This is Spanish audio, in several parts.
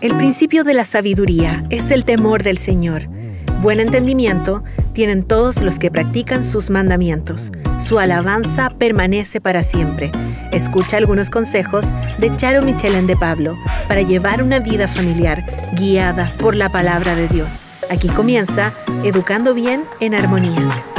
El principio de la sabiduría es el temor del Señor. Buen entendimiento tienen todos los que practican sus mandamientos. Su alabanza permanece para siempre. Escucha algunos consejos de Charo Michelén de Pablo para llevar una vida familiar guiada por la palabra de Dios. Aquí comienza Educando Bien en Armonía.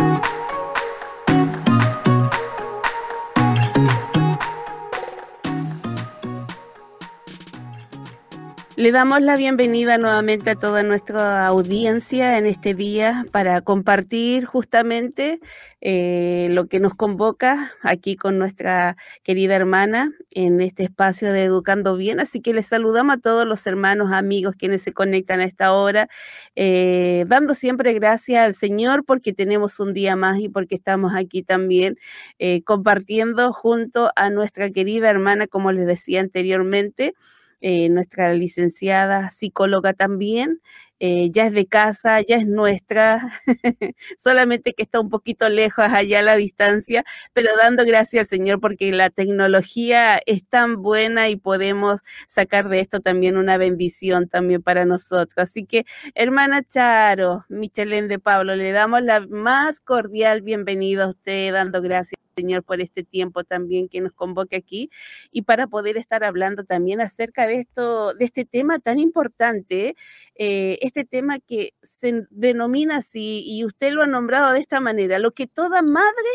Le damos la bienvenida nuevamente a toda nuestra audiencia en este día para compartir justamente eh, lo que nos convoca aquí con nuestra querida hermana en este espacio de Educando Bien. Así que les saludamos a todos los hermanos, amigos quienes se conectan a esta hora, eh, dando siempre gracias al Señor porque tenemos un día más y porque estamos aquí también eh, compartiendo junto a nuestra querida hermana, como les decía anteriormente. Eh, nuestra licenciada psicóloga también, eh, ya es de casa, ya es nuestra, solamente que está un poquito lejos allá a la distancia, pero dando gracias al Señor porque la tecnología es tan buena y podemos sacar de esto también una bendición también para nosotros. Así que, hermana Charo, Michelén de Pablo, le damos la más cordial bienvenida a usted, dando gracias Señor, por este tiempo también que nos convoque aquí y para poder estar hablando también acerca de esto, de este tema tan importante, eh, este tema que se denomina así y usted lo ha nombrado de esta manera, lo que toda madre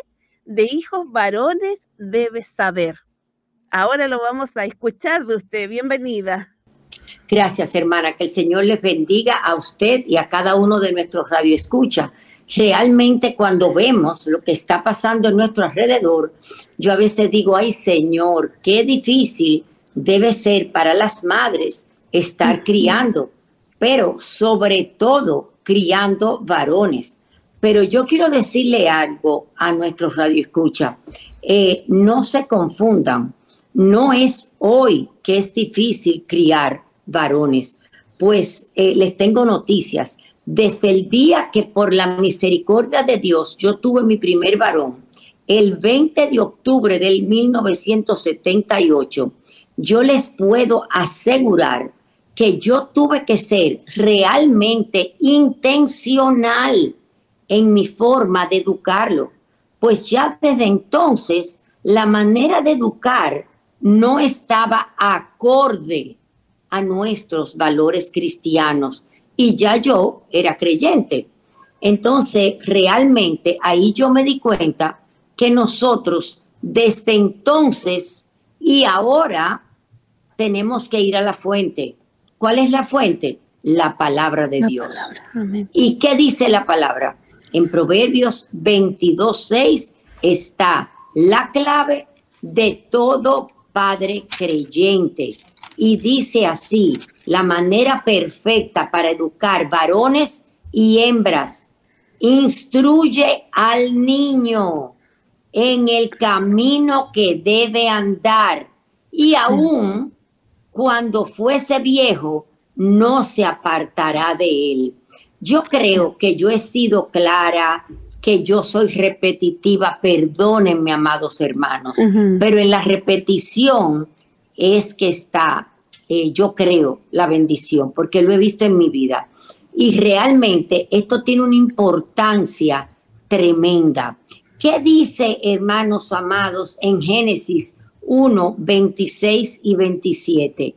de hijos varones debe saber. Ahora lo vamos a escuchar de usted. Bienvenida. Gracias, hermana. Que el Señor les bendiga a usted y a cada uno de nuestros radioescuchas realmente cuando vemos lo que está pasando en nuestro alrededor, yo a veces digo, ay Señor, qué difícil debe ser para las madres estar criando, pero sobre todo criando varones. Pero yo quiero decirle algo a nuestros radioescucha. Eh, no se confundan. No es hoy que es difícil criar varones. Pues eh, les tengo noticias desde el día que por la misericordia de Dios yo tuve mi primer varón, el 20 de octubre del 1978, yo les puedo asegurar que yo tuve que ser realmente intencional en mi forma de educarlo, pues ya desde entonces la manera de educar no estaba acorde a nuestros valores cristianos y ya yo era creyente. Entonces, realmente ahí yo me di cuenta que nosotros desde entonces y ahora tenemos que ir a la fuente. ¿Cuál es la fuente? La palabra de Dios. ¿Y qué dice la palabra? En Proverbios 22.6 está la clave de todo padre creyente. Y dice así, la manera perfecta para educar varones y hembras. Instruye al niño en el camino que debe andar y aún cuando fuese viejo no se apartará de él. Yo creo que yo he sido clara, que yo soy repetitiva, perdónenme, amados hermanos, pero en la repetición es que está eh, yo creo, la bendición, porque lo he visto en mi vida. Y realmente esto tiene una importancia tremenda. ¿Qué dice, hermanos amados, en Génesis 1, 26 y 27?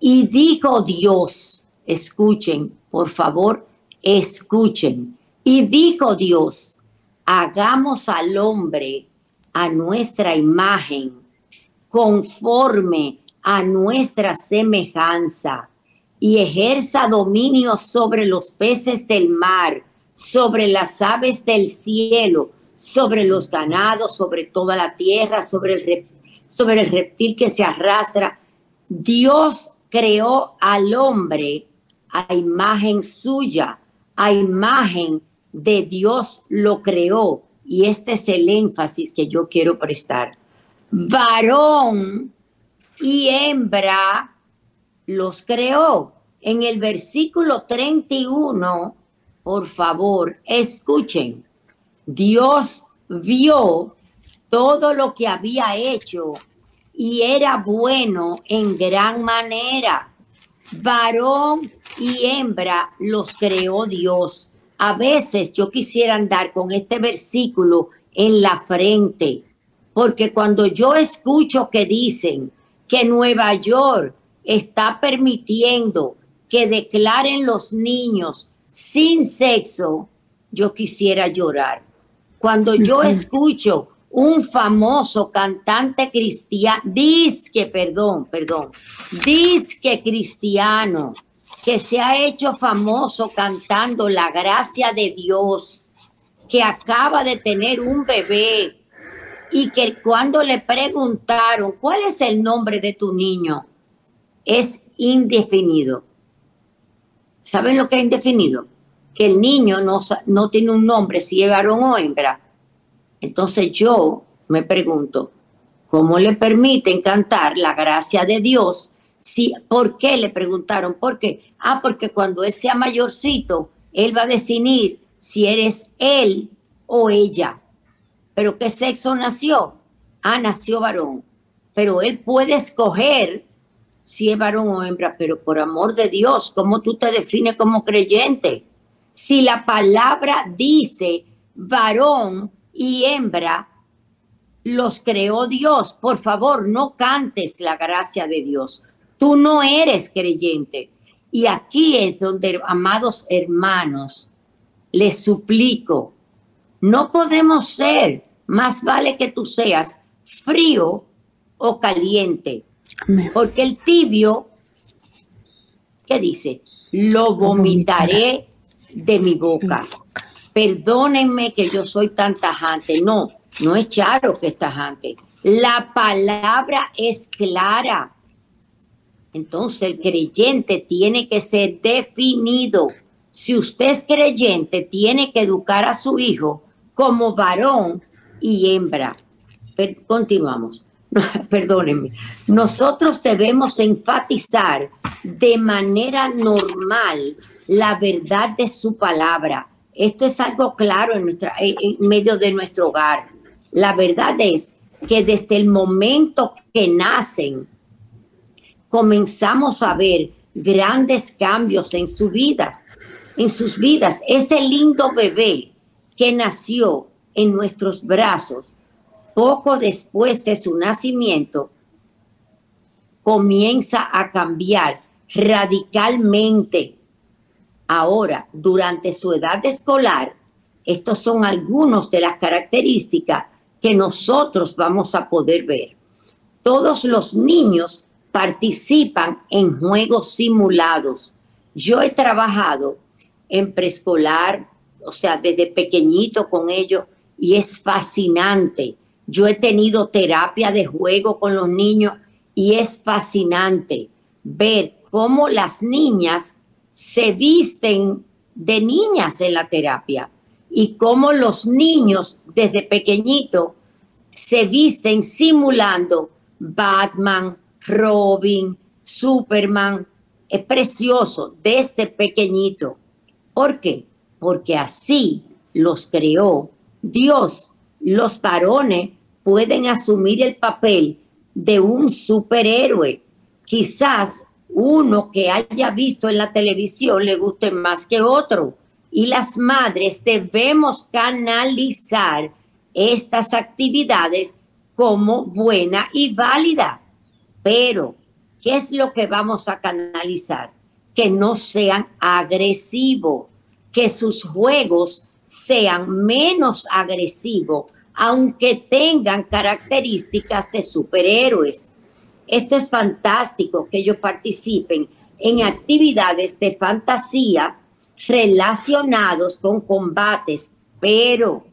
Y dijo Dios, escuchen, por favor, escuchen. Y dijo Dios, hagamos al hombre a nuestra imagen, conforme a nuestra semejanza y ejerza dominio sobre los peces del mar, sobre las aves del cielo, sobre los ganados, sobre toda la tierra, sobre el, sobre el reptil que se arrastra. Dios creó al hombre a imagen suya, a imagen de Dios lo creó. Y este es el énfasis que yo quiero prestar. Varón y hembra los creó. En el versículo 31, por favor, escuchen, Dios vio todo lo que había hecho y era bueno en gran manera. varón y hembra los creó Dios. A veces yo quisiera andar con este versículo en la frente, porque cuando yo escucho que dicen que Nueva York está permitiendo que declaren los niños sin sexo, yo quisiera llorar. Cuando yo escucho un famoso cantante cristiano, disque, perdón, perdón, disque cristiano, que se ha hecho famoso cantando la gracia de Dios, que acaba de tener un bebé y que cuando le preguntaron, ¿cuál es el nombre de tu niño? Es indefinido. ¿Saben lo que es indefinido? Que el niño no, no tiene un nombre, si es varón o hembra. Entonces yo me pregunto, ¿cómo le permiten cantar la gracia de Dios? Si, ¿Por qué le preguntaron? ¿Por qué? Ah, porque cuando él sea mayorcito, él va a decidir si eres él o ella. ¿Pero qué sexo nació? Ah, nació varón. Pero él puede escoger si es varón o hembra, pero por amor de Dios, ¿cómo tú te defines como creyente? Si la palabra dice varón y hembra, los creó Dios. Por favor, no cantes la gracia de Dios. Tú no eres creyente. Y aquí es donde, amados hermanos, les suplico, no podemos ser, más vale que tú seas frío o caliente. Porque el tibio, ¿qué dice? Lo vomitaré de mi boca. Perdónenme que yo soy tan tajante. No, no es Charo que es tajante. La palabra es clara. Entonces el creyente tiene que ser definido. Si usted es creyente, tiene que educar a su hijo como varón y hembra. continuamos. perdónenme, nosotros debemos enfatizar de manera normal la verdad de su palabra. Esto es algo claro en, nuestra, en medio de nuestro hogar. La verdad es que desde el momento que nacen, comenzamos a ver grandes cambios en sus vidas, en sus vidas. Ese lindo bebé que nació en nuestros brazos poco después de su nacimiento, comienza a cambiar radicalmente. Ahora, durante su edad escolar, estos son algunos de las características que nosotros vamos a poder ver. Todos los niños participan en juegos simulados. Yo he trabajado en preescolar, o sea, desde pequeñito con ellos, y es fascinante yo he tenido terapia de juego con los niños y es fascinante ver cómo las niñas se visten de niñas en la terapia y cómo los niños desde pequeñito se visten simulando Batman, Robin, Superman. Es precioso desde pequeñito. ¿Por qué? Porque así los creó Dios. Los varones pueden asumir el papel de un superhéroe. Quizás uno que haya visto en la televisión le guste más que otro. Y las madres debemos canalizar estas actividades como buena y válida. Pero, ¿qué es lo que vamos a canalizar? Que no sean agresivos, que sus juegos sean menos agresivos aunque tengan características de superhéroes. Esto es fantástico que ellos participen en actividades de fantasía relacionados con combates, pero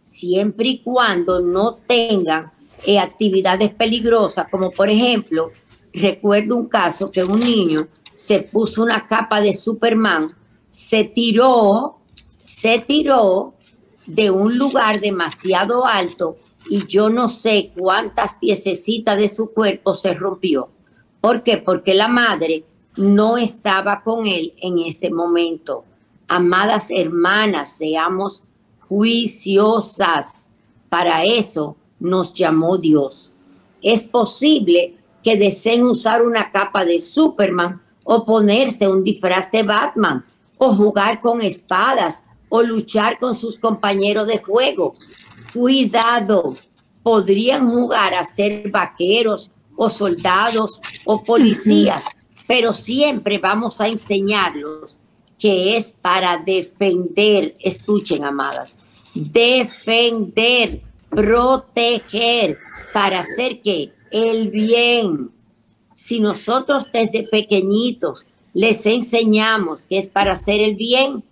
siempre y cuando no tengan eh, actividades peligrosas, como por ejemplo, recuerdo un caso que un niño se puso una capa de Superman, se tiró, se tiró de un lugar demasiado alto y yo no sé cuántas piececitas de su cuerpo se rompió. ¿Por qué? Porque la madre no estaba con él en ese momento. Amadas hermanas, seamos juiciosas. Para eso nos llamó Dios. Es posible que deseen usar una capa de Superman o ponerse un disfraz de Batman, o jugar con espadas, o luchar con sus compañeros de juego. Cuidado, podrían jugar a ser vaqueros o soldados o policías, pero siempre vamos a enseñarlos que es para defender, escuchen amadas, defender, proteger, para hacer que el bien. Si nosotros desde pequeñitos les enseñamos que es para hacer el bien,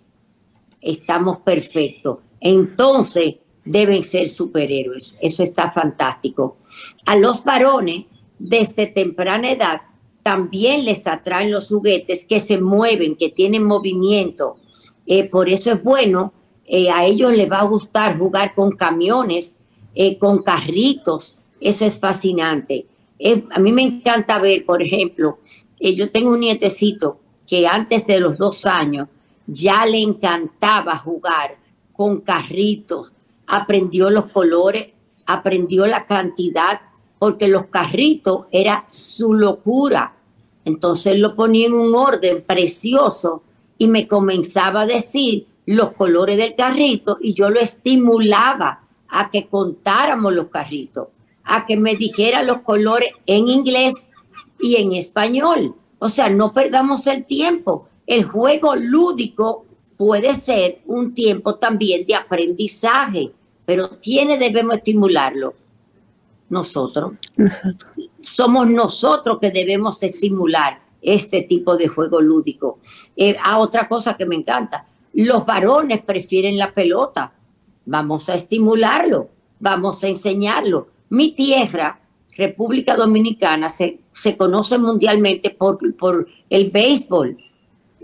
estamos perfectos. Entonces deben ser superhéroes. Eso está fantástico. A los varones, desde temprana edad, también les atraen los juguetes que se mueven, que tienen movimiento. Eh, por eso es bueno, eh, a ellos les va a gustar jugar con camiones, eh, con carritos. Eso es fascinante. a mí me encanta ver, por ejemplo, yo tengo un nietecito que antes de los dos años ya le encantaba jugar con carritos, aprendió los colores, aprendió la cantidad, porque los carritos era su locura. Entonces lo ponía en un orden precioso y me comenzaba a decir los colores del carrito y yo lo estimulaba a que contáramos los carritos, a que me dijera los colores en inglés y en español. O sea, no perdamos el tiempo. El juego lúdico puede ser un tiempo también de aprendizaje, pero ¿quiénes debemos estimularlo? Nosotros. Somos nosotros que debemos estimular este tipo de juego lúdico. Eh, a otra cosa que me encanta, los varones prefieren la pelota. Vamos a estimularlo, vamos a enseñarlo. Mi tierra, República Dominicana, se, se conoce mundialmente por, por el béisbol.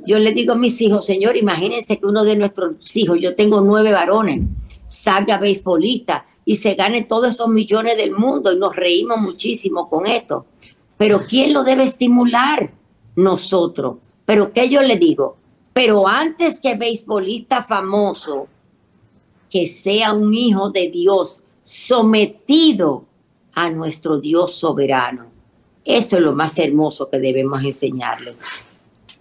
Yo le digo a mis hijos, señor, imagínense que uno de nuestros hijos, yo tengo nueve varones, salga beisbolista y se gane todos esos millones del mundo y nos reímos muchísimo con esto. Pero ¿quién lo debe estimular? Nosotros. Pero ¿qué yo le digo? Pero antes que beisbolista famoso, que sea un hijo de Dios sometido a nuestro Dios soberano. Eso es lo más hermoso que debemos enseñarle.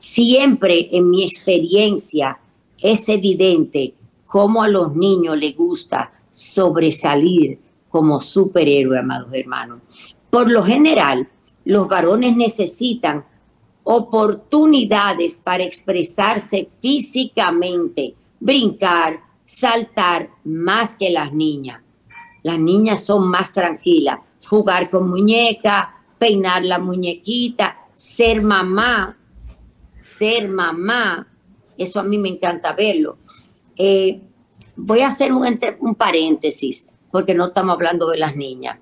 Siempre en mi experiencia es evidente cómo a los niños les gusta sobresalir como superhéroe, amados hermanos. Por lo general, los varones necesitan oportunidades para expresarse físicamente, brincar, saltar más que las niñas. Las niñas son más tranquilas, jugar con muñeca, peinar la muñequita, ser mamá, ser mamá, eso a mí me encanta verlo. Eh, voy a hacer un, un paréntesis, porque no estamos hablando de las niñas.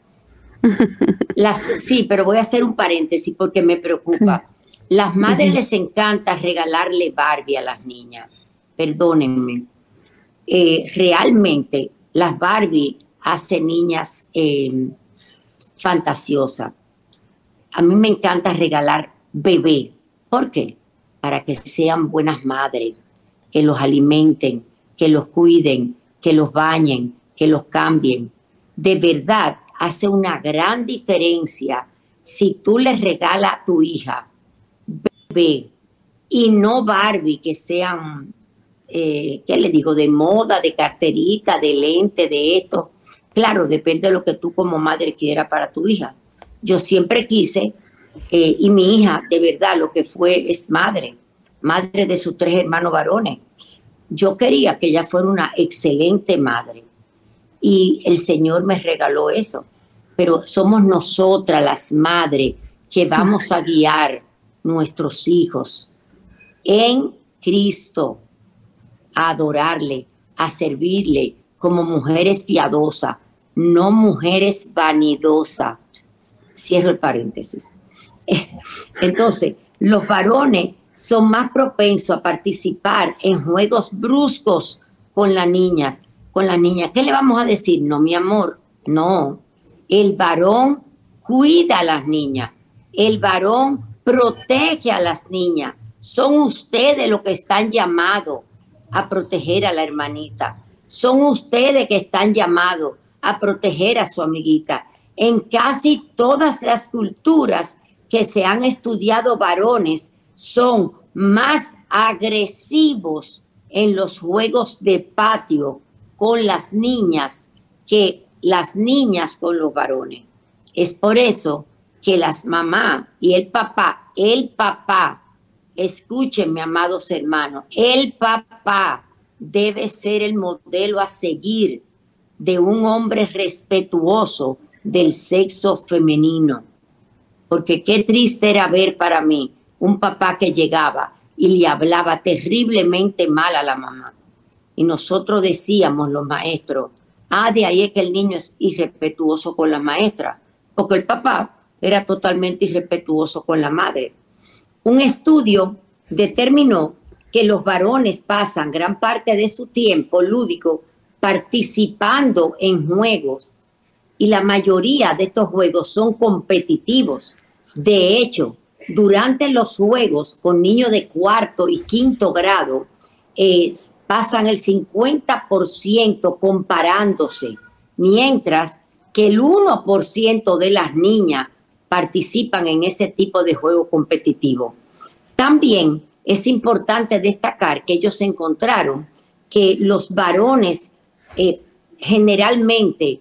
Las, sí, pero voy a hacer un paréntesis porque me preocupa. Las madres les encanta regalarle Barbie a las niñas. Perdónenme. Eh, realmente las Barbie hacen niñas eh, fantasiosas. A mí me encanta regalar bebé. ¿Por qué? Para que sean buenas madres, que los alimenten, que los cuiden, que los bañen, que los cambien. De verdad, hace una gran diferencia si tú le regalas a tu hija bebé y no Barbie que sean, eh, ¿qué le digo?, de moda, de carterita, de lente, de esto. Claro, depende de lo que tú como madre quieras para tu hija. Yo siempre quise, eh, y mi hija, de verdad, lo que fue es madre, madre de sus tres hermanos varones. Yo quería que ella fuera una excelente madre y el Señor me regaló eso. Pero somos nosotras las madres que vamos a guiar nuestros hijos en Cristo a adorarle, a servirle como mujeres piadosas, no mujeres vanidosas. Cierro el paréntesis. Entonces, los varones son más propensos a participar en juegos bruscos con las niñas. Con las niñas, ¿qué le vamos a decir? No, mi amor, no. El varón cuida a las niñas. El varón protege a las niñas. Son ustedes los que están llamados a proteger a la hermanita. Son ustedes que están llamados a proteger a su amiguita. En casi todas las culturas que se han estudiado varones, son más agresivos en los juegos de patio con las niñas que las niñas con los varones. Es por eso que las mamás y el papá, el papá, escuchen, mis amados hermanos, el papá debe ser el modelo a seguir de un hombre respetuoso del sexo femenino. Porque qué triste era ver para mí un papá que llegaba y le hablaba terriblemente mal a la mamá. Y nosotros decíamos, los maestros, ah, de ahí es que el niño es irrespetuoso con la maestra, porque el papá era totalmente irrespetuoso con la madre. Un estudio determinó que los varones pasan gran parte de su tiempo lúdico participando en juegos y la mayoría de estos juegos son competitivos. De hecho, durante los juegos con niños de cuarto y quinto grado, pasan el 50% comparándose, mientras que el 1% de las niñas participan en ese tipo de juego competitivo. También es importante destacar que ellos encontraron que los varones eh, generalmente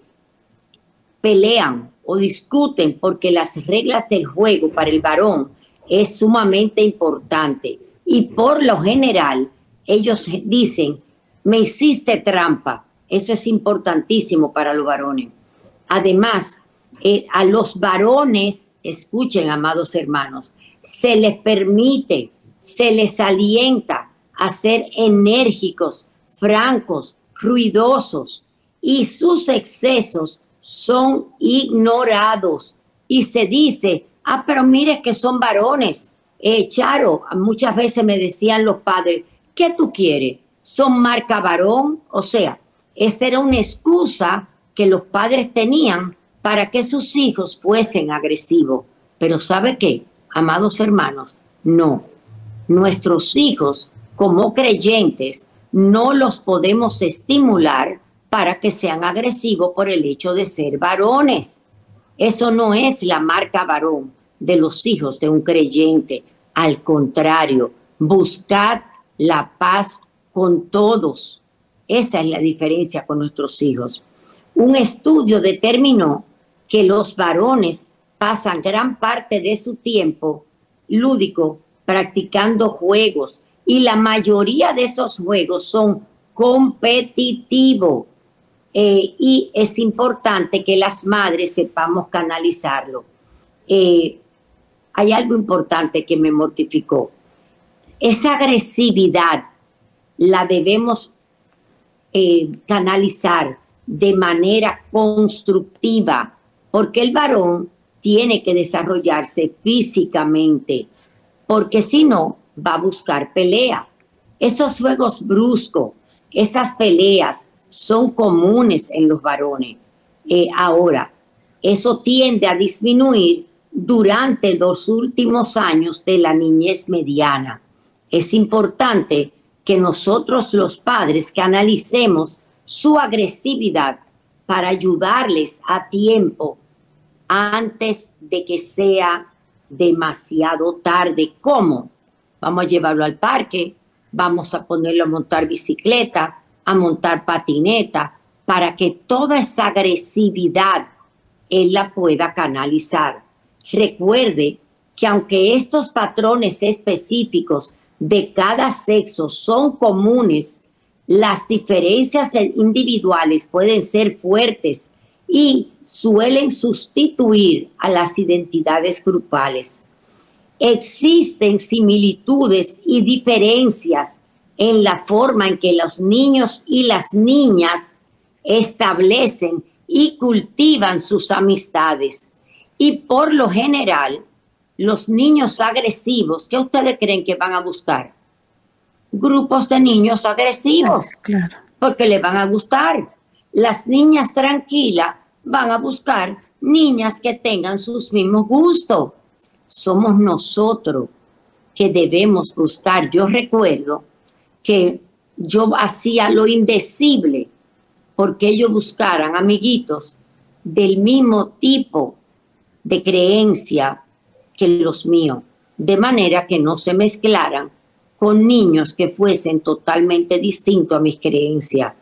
pelean o discuten porque las reglas del juego para el varón es sumamente importante y por lo general ellos dicen, me hiciste trampa. Eso es importantísimo para los varones. Además, eh, a los varones, escuchen, amados hermanos, se les permite, se les alienta a ser enérgicos, francos, ruidosos y sus excesos son ignorados. Y se dice, ah, pero mire que son varones. Eh, Charo, muchas veces me decían los padres, ¿qué tú quieres? ¿Son marca varón? O sea, esta era una excusa que los padres tenían para que sus hijos fuesen agresivos. Pero ¿sabe qué, amados hermanos? No. Nuestros hijos, como creyentes, no los podemos estimular para que sean agresivos por el hecho de ser varones. Eso no es la marca varón de los hijos de un creyente. Al contrario, buscad la paz con todos. Esa es la diferencia con nuestros hijos. Un estudio determinó que los varones pasan gran parte de su tiempo lúdico practicando juegos y la mayoría de esos juegos son competitivos. Eh, y es importante que las madres sepamos canalizarlo. Eh, hay algo importante que me mortificó. Esa agresividad la debemos eh, canalizar de manera constructiva, porque el varón tiene que desarrollarse físicamente, porque si no, va a buscar pelea. Esos juegos bruscos, esas peleas, son comunes en los varones. Eh, ahora, eso tiende a disminuir durante los últimos años de la niñez mediana. Es importante que nosotros los padres que analicemos su agresividad para ayudarles a tiempo antes de que sea demasiado tarde. ¿Cómo? Vamos a llevarlo al parque, vamos a ponerlo a montar bicicleta, a montar patineta, para que toda esa agresividad él la pueda canalizar. Recuerde que aunque estos patrones específicos de cada sexo son comunes, las diferencias individuales pueden ser fuertes y suelen sustituir a las identidades grupales. Existen similitudes y diferencias en la forma en que los niños y las niñas establecen y cultivan sus amistades. Y por lo general, los niños agresivos, ¿qué ustedes creen que van a buscar? Grupos de niños agresivos, claro. porque le van a gustar. Las niñas tranquilas van a buscar niñas que tengan sus mismos gustos. Somos nosotros que debemos buscar. Yo recuerdo que yo hacía lo indecible porque ellos buscaran amiguitos del mismo tipo de creencia que los míos. de manera que no se mezclaran con niños que fuesen totalmente distintos a mis creencias.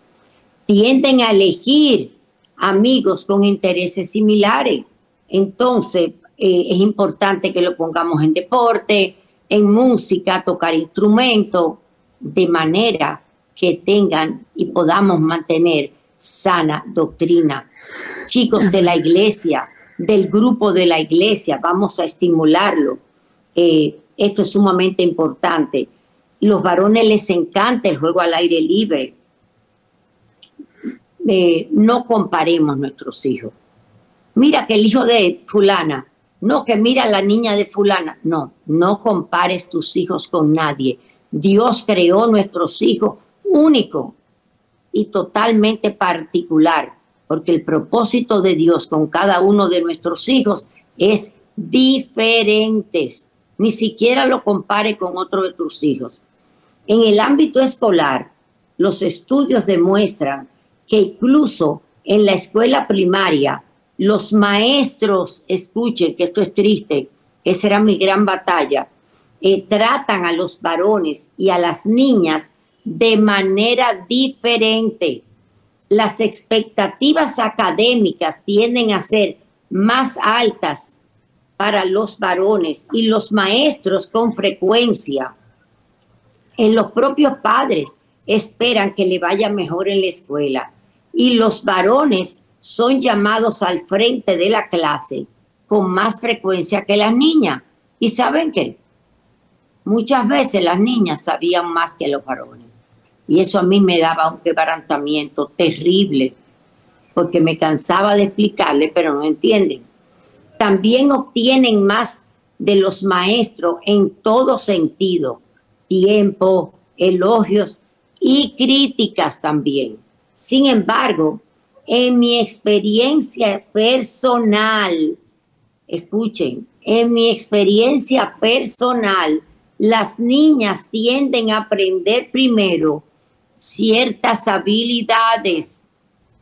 Tienden a elegir amigos con intereses similares. Entonces, eh, es importante que lo pongamos en deporte, en música, tocar instrumentos, de manera que tengan y podamos mantener sana doctrina. Chicos de la iglesia, del grupo de la iglesia, vamos a estimularlo. Eh, esto es sumamente importante. Los varones les encanta el juego al aire libre. Eh, no comparemos nuestros hijos. Mira que el hijo de fulana, no que mira la niña de fulana. No, no compares tus hijos con nadie. Dios creó nuestros hijos único y totalmente particular, porque el propósito de Dios con cada uno de nuestros hijos es diferentes. Ni siquiera lo compare con otro de tus hijos. En el ámbito escolar, los estudios demuestran que incluso en la escuela primaria, los maestros, escuchen que esto es triste, esa era mi gran batalla, eh, tratan a los varones y a las niñas de manera diferente. Las expectativas académicas tienden a ser más altas para los varones y los maestros con frecuencia. En los propios padres esperan que le vaya mejor en la escuela y los varones son llamados al frente de la clase con más frecuencia que las niñas. ¿Y saben qué? Muchas veces las niñas sabían más que los varones. Y eso a mí me daba un quebrantamiento terrible, porque me cansaba de explicarle, pero no entienden. También obtienen más de los maestros en todo sentido, tiempo, elogios y críticas también. Sin embargo, en mi experiencia personal, escuchen, en mi experiencia personal, las niñas tienden a aprender primero ciertas habilidades.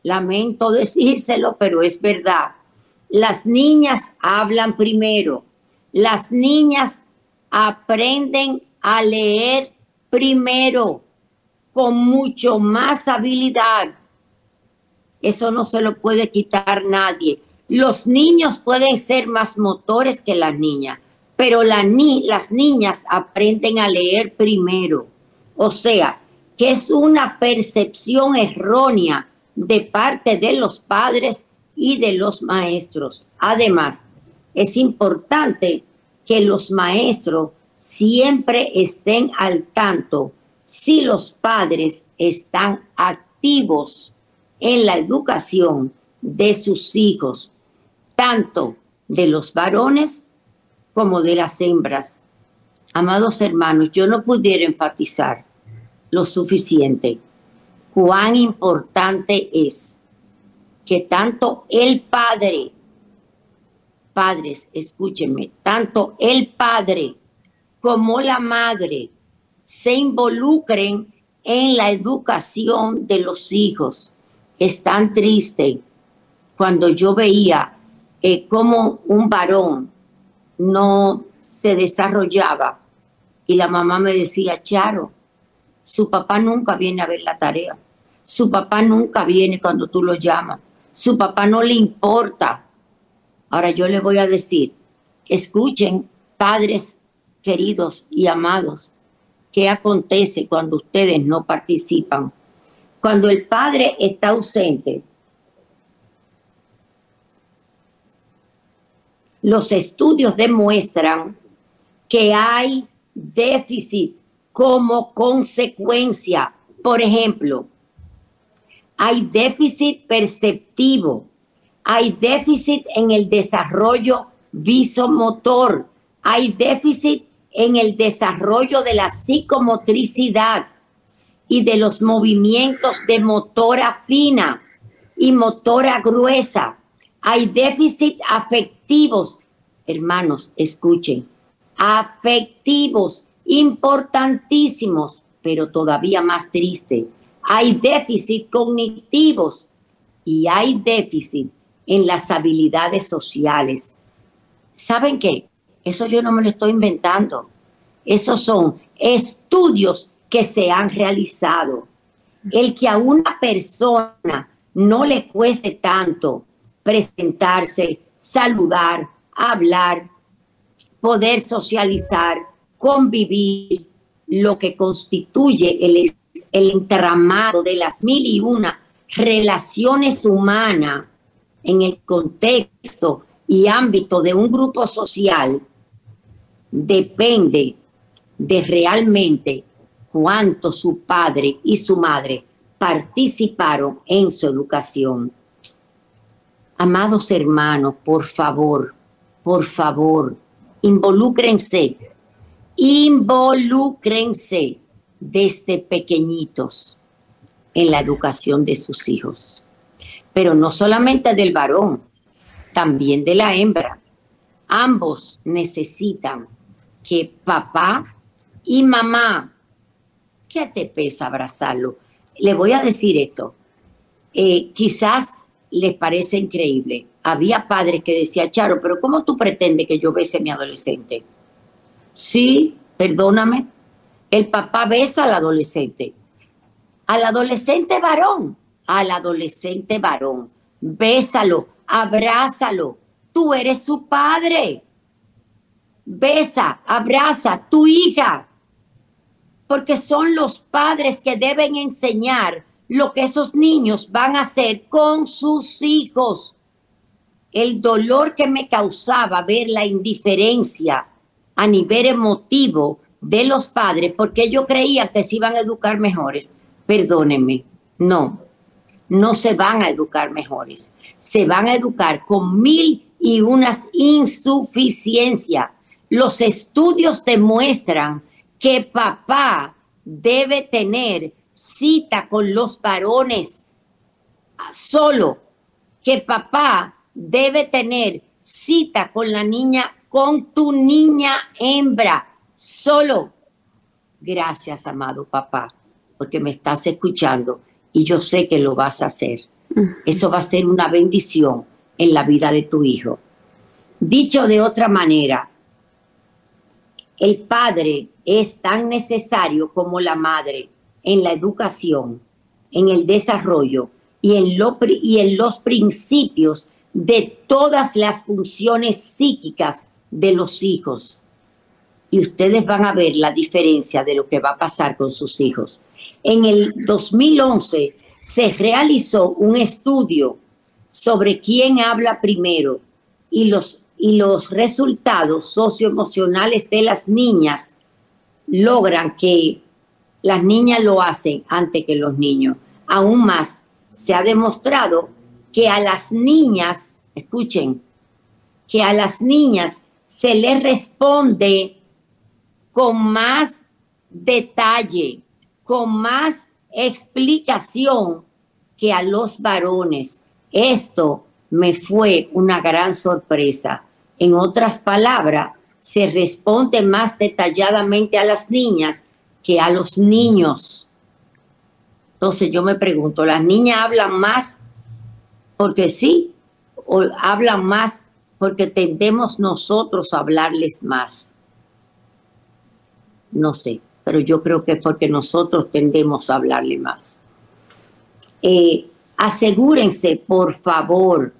Lamento decírselo, pero es verdad. Las niñas hablan primero. Las niñas aprenden a leer primero con mucho más habilidad. Eso no se lo puede quitar nadie. Los niños pueden ser más motores que las niñas, pero las niñas aprenden a leer primero. O sea, que es una percepción errónea de parte de los padres y de los maestros. Además, es importante que los maestros siempre estén al tanto si los padres están activos en la educación de sus hijos, tanto de los varones como de las hembras. Amados hermanos, yo no pudiera enfatizar lo suficiente cuán importante es que tanto el padre, padres, escúchenme, tanto el padre como la madre se involucren en la educación de los hijos. Es tan triste cuando yo veía eh, como un varón no se desarrollaba. Y la mamá me decía, Charo, su papá nunca viene a ver la tarea. Su papá nunca viene cuando tú lo llamas. Su papá no le importa. Ahora yo le voy a decir, escuchen, padres queridos y amados, qué acontece cuando ustedes no participan. Cuando el padre está ausente, los estudios demuestran que hay déficit como consecuencia. Por ejemplo, hay déficit perceptivo, hay déficit en el desarrollo visomotor, hay déficit en el desarrollo de la psicomotricidad y de los movimientos de motora fina y motora gruesa. Hay déficit afectivos. Hermanos, escuchen. Afectivos importantísimos, pero todavía más triste. Hay déficit cognitivos y hay déficit en las habilidades sociales. ¿Saben qué? Eso yo no me lo estoy inventando. Esos son estudios que se han realizado. El que a una persona no le cueste tanto presentarse, saludar, hablar, poder socializar, convivir, lo que constituye el, el entramado de las mil y una relaciones humanas en el contexto y ámbito de un grupo social, depende de realmente cuánto su padre y su madre participaron en su educación. Amados hermanos, por favor, por favor, involúcrense, involúcrense desde pequeñitos en la educación de sus hijos. Pero no solamente del varón, también de la hembra. Ambos necesitan que papá y mamá, ¿qué te pesa abrazarlo? Le voy a decir esto. Eh, quizás les parece increíble. Había padres que decían, Charo, pero ¿cómo tú pretendes que yo bese a mi adolescente? Sí, perdóname. El papá besa al adolescente. Al adolescente varón, al adolescente varón. Bésalo, abrázalo. Tú eres su padre. Besa, abraza tu hija, porque son los padres que deben enseñar lo que esos niños van a hacer con sus hijos. El dolor que me causaba ver la indiferencia a nivel emotivo de los padres, porque yo creía que se iban a educar mejores. Perdónenme, no, no se van a educar mejores. Se van a educar con mil y unas insuficiencias. Los estudios demuestran que papá debe tener cita con los varones solo, que papá debe tener cita con la niña, con tu niña hembra, solo. Gracias, amado papá, porque me estás escuchando y yo sé que lo vas a hacer. Eso va a ser una bendición en la vida de tu hijo. Dicho de otra manera, el padre es tan necesario como la madre en la educación, en el desarrollo y en, y en los principios de todas las funciones psíquicas de los hijos. Y ustedes van a ver la diferencia de lo que va a pasar con sus hijos. En el 2011 se realizó un estudio sobre quién habla primero y los y los resultados socioemocionales de las niñas logran que las niñas lo hacen antes que los niños. Aún más, se ha demostrado que a las niñas, escuchen, que a las niñas se les responde con más detalle, con más explicación que a los varones. Esto me fue una gran sorpresa. En otras palabras, se responde más detalladamente a las niñas que a los niños. Entonces yo me pregunto, ¿las niñas hablan más porque sí o hablan más porque tendemos nosotros a hablarles más? No sé, pero yo creo que es porque nosotros tendemos a hablarle más. Eh, asegúrense, por favor,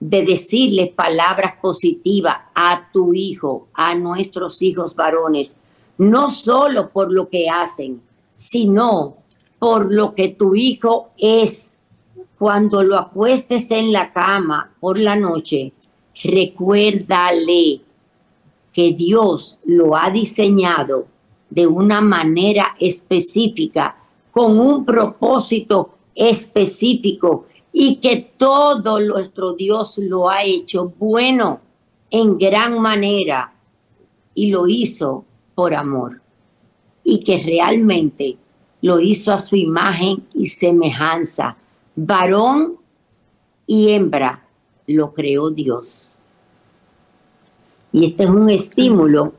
de decirle palabras positivas a tu hijo, a nuestros hijos varones, no solo por lo que hacen, sino por lo que tu hijo es. Cuando lo acuestes en la cama por la noche, recuérdale que Dios lo ha diseñado de una manera específica, con un propósito específico y que todo nuestro Dios lo ha hecho bueno en gran manera y lo hizo por amor y que realmente lo hizo a su imagen y semejanza. Varón y hembra lo creó Dios. Y este es un estímulo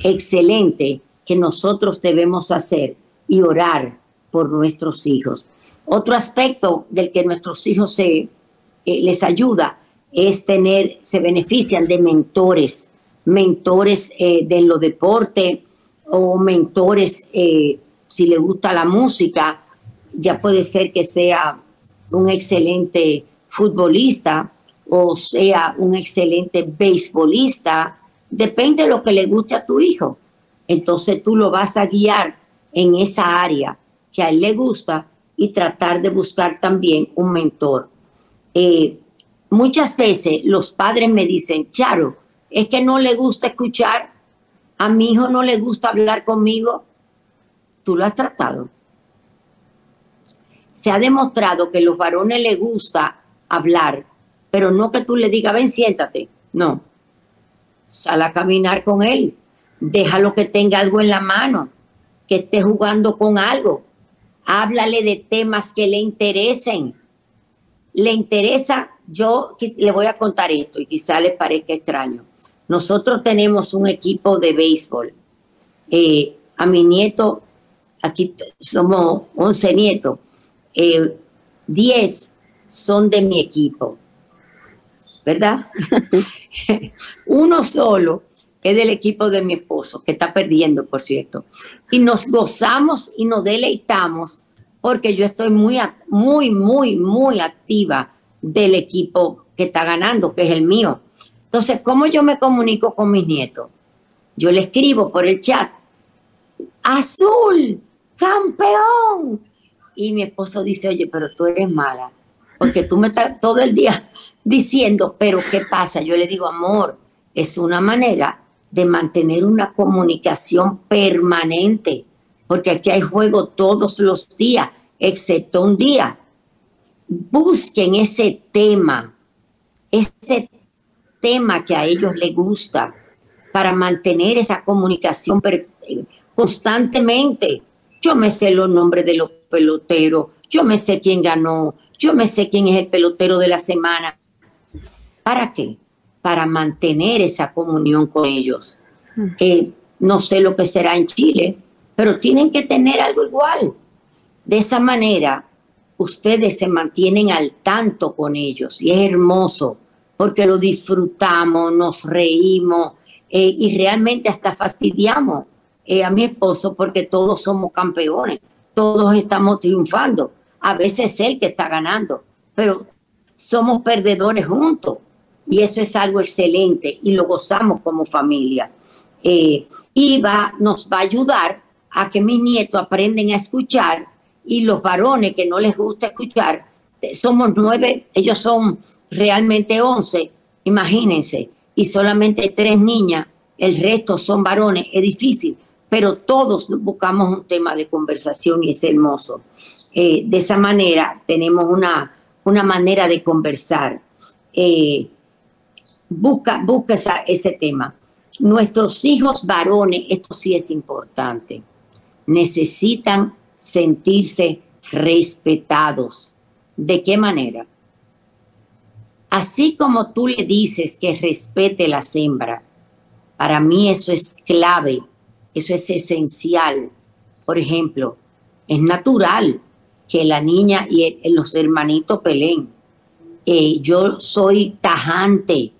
excelente que nosotros debemos hacer y orar por nuestros hijos. Otro aspecto del que nuestros hijos se, eh, les ayuda es tener, se benefician de mentores, mentores eh, de los deportes o mentores, eh, si le gusta la música, ya puede ser que sea un excelente futbolista o sea un excelente beisbolista, depende de lo que le guste a tu hijo. Entonces tú lo vas a guiar en esa área que a él le gusta y tratar de buscar también un mentor. Eh, muchas veces los padres me dicen, Charo, es que no le gusta escuchar, a mi hijo no le gusta hablar conmigo. Tú lo has tratado. Se ha demostrado que a los varones les gusta hablar, pero no que tú le digas, ven, siéntate. No. Sal a caminar con él. Déjalo que tenga algo en la mano, que esté jugando con algo. Háblale de temas que le interesen. Le interesa, yo le voy a contar esto y quizá le parezca extraño. Nosotros tenemos un equipo de béisbol. Eh, a mi nieto, aquí somos 11 nietos, 10 eh, son de mi equipo, ¿verdad? Uno solo es del equipo de mi esposo, que está perdiendo, por cierto. Y nos gozamos y nos deleitamos porque yo estoy muy, muy, muy, muy activa del equipo que está ganando, que es el mío. Entonces, ¿cómo yo me comunico con mis nietos? Yo le escribo por el chat, azul, campeón. Y mi esposo dice, oye, pero tú eres mala, porque tú me estás todo el día diciendo, pero ¿qué pasa? Yo le digo, amor, es una manera de mantener una comunicación permanente, porque aquí hay juego todos los días, excepto un día. Busquen ese tema, ese tema que a ellos les gusta para mantener esa comunicación constantemente. Yo me sé los nombres de los peloteros, yo me sé quién ganó, yo me sé quién es el pelotero de la semana. ¿Para qué? para mantener esa comunión con ellos. Mm. Eh, no sé lo que será en Chile, pero tienen que tener algo igual. De esa manera, ustedes se mantienen al tanto con ellos y es hermoso porque lo disfrutamos, nos reímos eh, y realmente hasta fastidiamos eh, a mi esposo porque todos somos campeones, todos estamos triunfando. A veces es él que está ganando, pero somos perdedores juntos y eso es algo excelente y lo gozamos como familia. Eh, y va, nos va a ayudar a que mis nietos aprenden a escuchar y los varones que no les gusta escuchar, somos nueve, ellos son realmente once, imagínense, y solamente tres niñas, el resto son varones, es difícil, pero todos buscamos un tema de conversación y es hermoso. Eh, de esa manera tenemos una, una manera de conversar. Eh, busca, busca ese tema. Nuestros hijos varones, esto sí es importante, necesitan sentirse respetados. ¿De qué manera? Así como tú le dices que respete la hembras, para mí eso es clave, eso es esencial. Por ejemplo, es natural que la niña y los hermanitos peleen. Eh, yo soy tajante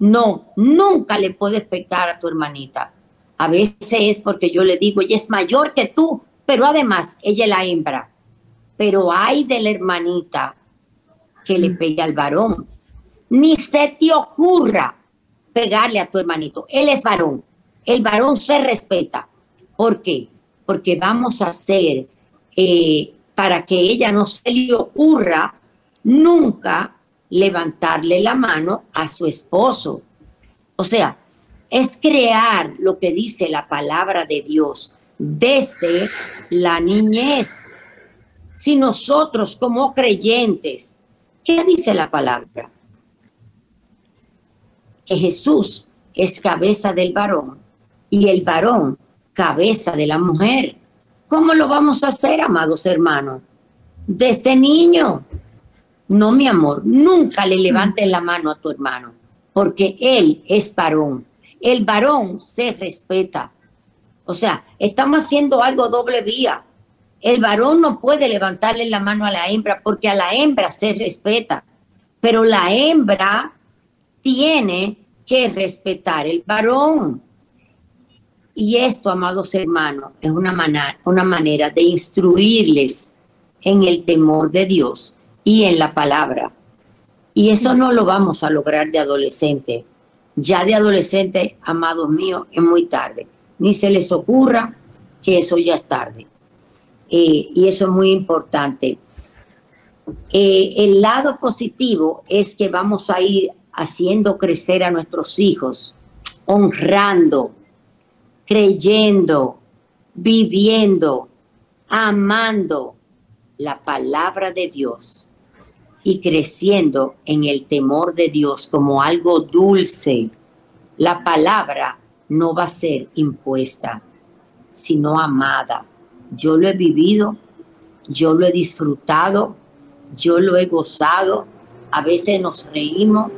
no, nunca le puedes pecar a tu hermanita. A veces es porque yo le digo, ella es mayor que tú, pero además ella es la hembra. Pero hay de la hermanita que le pegue al varón. Ni se te ocurra pegarle a tu hermanito. Él es varón. El varón se respeta. ¿Por qué? Porque vamos a hacer eh, para que ella no se le ocurra nunca levantarle la mano a su esposo. O sea, es crear lo que dice la palabra de Dios desde la niñez. Si nosotros como creyentes, ¿qué dice la palabra? Que Jesús es cabeza del varón y el varón cabeza de la mujer. ¿Cómo lo vamos a hacer, amados hermanos? Desde niño, no, mi amor, nunca le levantes la mano a tu hermano, porque él es varón. El varón se respeta. O sea, estamos haciendo algo doble vía. El varón no puede levantarle la mano a la hembra porque a la hembra se respeta, pero la hembra tiene que respetar el varón. Y esto, amados hermanos, es una, una manera de instruirles en el temor de Dios y en la palabra. Y eso no lo vamos a lograr de adolescente. Ya de adolescente, amados míos, es muy tarde. Ni se les ocurra que eso ya es tarde. Eh, y eso es muy importante. Eh, el lado positivo es que vamos a ir haciendo crecer a nuestros hijos, honrando, creyendo, viviendo, amando la palabra de Dios y creciendo en el temor de Dios como algo dulce. La palabra no va a ser impuesta, sino amada. Yo lo he vivido, yo lo he disfrutado, yo lo he gozado. A veces nos reímos,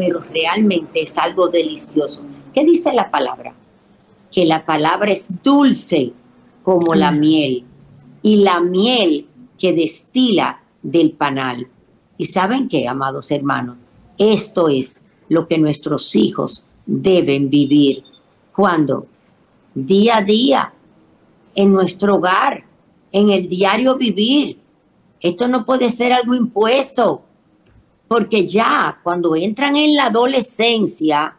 pero realmente es algo delicioso. ¿Qué dice la palabra? Que la palabra es dulce como la mm. miel y la miel que destila del panal. ¿Y saben qué, amados hermanos? Esto es lo que nuestros hijos deben vivir cuando día a día en nuestro hogar, en el diario vivir. Esto no puede ser algo impuesto, porque ya cuando entran en la adolescencia,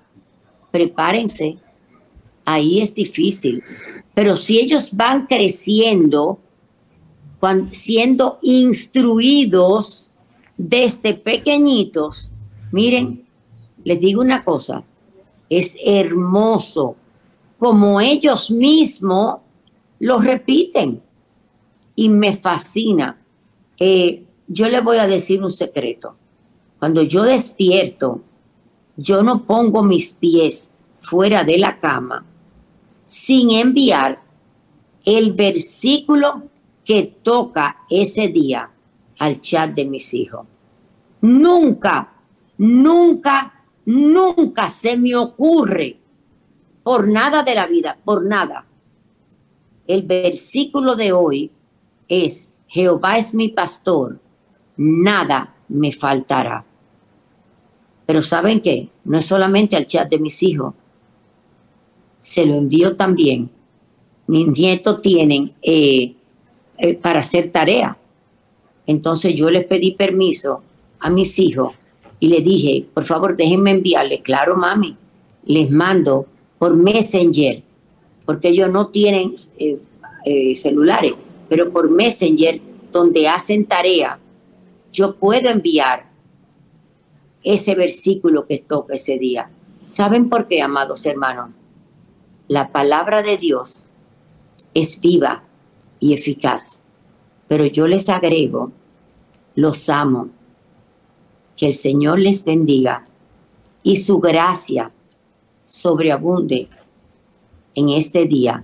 prepárense, ahí es difícil. Pero si ellos van creciendo, siendo instruidos desde pequeñitos, miren, les digo una cosa, es hermoso como ellos mismos lo repiten y me fascina. Eh, yo le voy a decir un secreto. Cuando yo despierto, yo no pongo mis pies fuera de la cama sin enviar el versículo que toca ese día al chat de mis hijos. Nunca, nunca, nunca se me ocurre, por nada de la vida, por nada. El versículo de hoy es, Jehová es mi pastor, nada me faltará. Pero ¿saben qué? No es solamente al chat de mis hijos, se lo envío también. Mis nietos tienen eh, eh, para hacer tarea. Entonces yo les pedí permiso a mis hijos y le dije, por favor, déjenme enviarle, claro, mami, les mando por Messenger, porque ellos no tienen eh, celulares, pero por Messenger, donde hacen tarea, yo puedo enviar ese versículo que toca ese día. ¿Saben por qué, amados hermanos? La palabra de Dios es viva y eficaz, pero yo les agrego, los amo, que el Señor les bendiga y su gracia sobreabunde en este día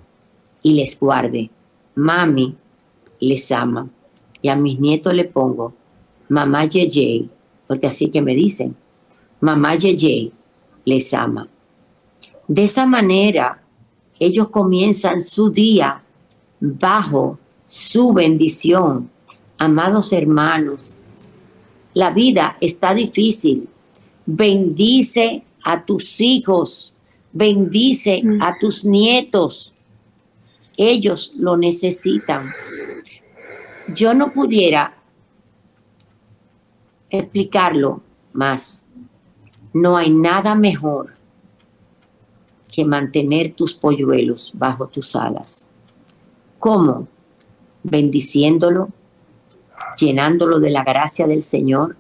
y les guarde. Mami les ama y a mis nietos le pongo mamá Yeye porque así que me dicen, mamá Yeye les ama. De esa manera, ellos comienzan su día bajo su bendición. Amados hermanos, la vida está difícil. Bendice a tus hijos, bendice mm. a tus nietos. Ellos lo necesitan. Yo no pudiera explicarlo más. No hay nada mejor que mantener tus polluelos bajo tus alas. ¿Cómo? Bendiciéndolo, llenándolo de la gracia del Señor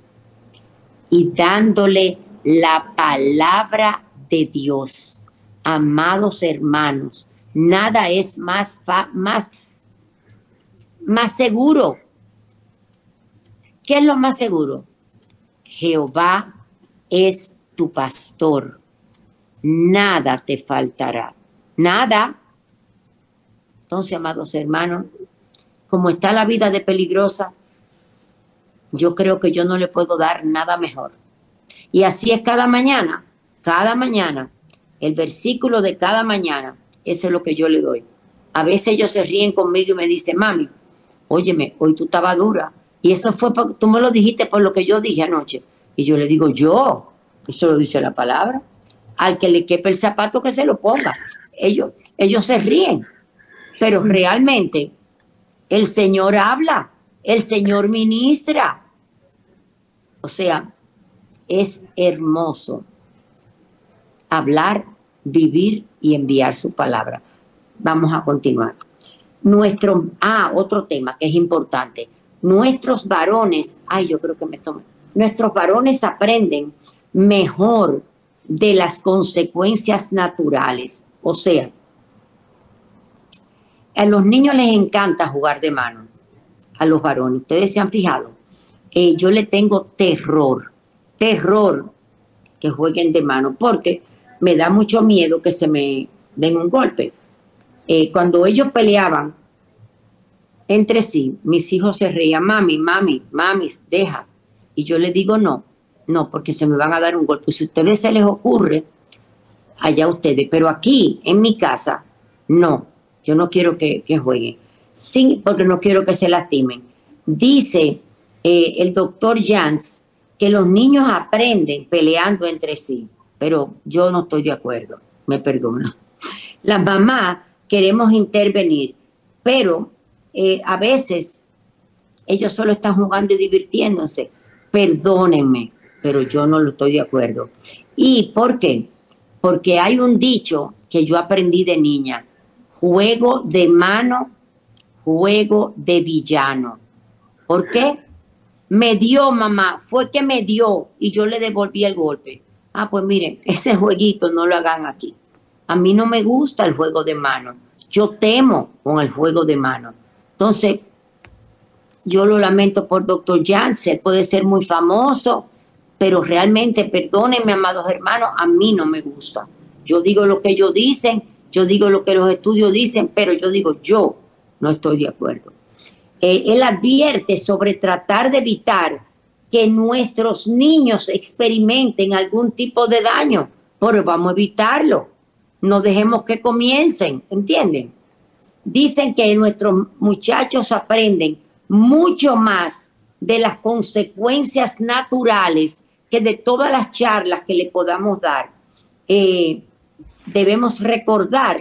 y dándole la palabra de Dios. Amados hermanos, nada es más, más, más seguro. ¿Qué es lo más seguro? Jehová es tu pastor, nada te faltará, nada. Entonces, amados hermanos, como está la vida de peligrosa, yo creo que yo no le puedo dar nada mejor. Y así es cada mañana, cada mañana, el versículo de cada mañana, eso es lo que yo le doy. A veces ellos se ríen conmigo y me dicen, mami, óyeme, hoy tú estabas dura, y eso fue, por, tú me lo dijiste por lo que yo dije anoche. Y yo le digo, yo, eso lo dice la palabra. al que le quepe el zapato que se lo ponga. Ellos, ellos se ríen, pero realmente el Señor habla, el Señor ministra. O sea, es hermoso hablar, vivir y enviar su palabra. Vamos a continuar. Nuestro, ah, otro tema que es importante. Nuestros varones, ay, yo creo que me tomo. Nuestros varones aprenden mejor de las consecuencias naturales. O sea, a los niños les encanta jugar de mano, a los varones. Ustedes se han fijado. Eh, yo le tengo terror, terror que jueguen de mano, porque me da mucho miedo que se me den un golpe. Eh, cuando ellos peleaban entre sí, mis hijos se reían, mami, mami, mami, deja. Y yo les digo no, no, porque se me van a dar un golpe. Si a ustedes se les ocurre, allá ustedes, pero aquí, en mi casa, no, yo no quiero que, jueguen, sí, porque no quiero que se lastimen. Dice eh, el doctor Jans que los niños aprenden peleando entre sí, pero yo no estoy de acuerdo, me perdona. Las mamás queremos intervenir, pero eh, a veces ellos solo están jugando y divirtiéndose. Perdónenme, pero yo no lo estoy de acuerdo. ¿Y por qué? Porque hay un dicho que yo aprendí de niña, juego de mano, juego de villano. ¿Por qué? Me dio mamá, fue que me dio y yo le devolví el golpe. Ah, pues miren, ese jueguito no lo hagan aquí. A mí no me gusta el juego de mano. Yo temo con el juego de mano. Entonces, yo lo lamento por doctor Janssen, puede ser muy famoso, pero realmente, perdónenme, amados hermanos, a mí no me gusta. Yo digo lo que ellos dicen, yo digo lo que los estudios dicen, pero yo digo, yo no estoy de acuerdo. Eh, él advierte sobre tratar de evitar que nuestros niños experimenten algún tipo de daño, pero vamos a evitarlo. No dejemos que comiencen, ¿entienden? Dicen que nuestros muchachos aprenden mucho más de las consecuencias naturales que de todas las charlas que le podamos dar. Eh, debemos recordar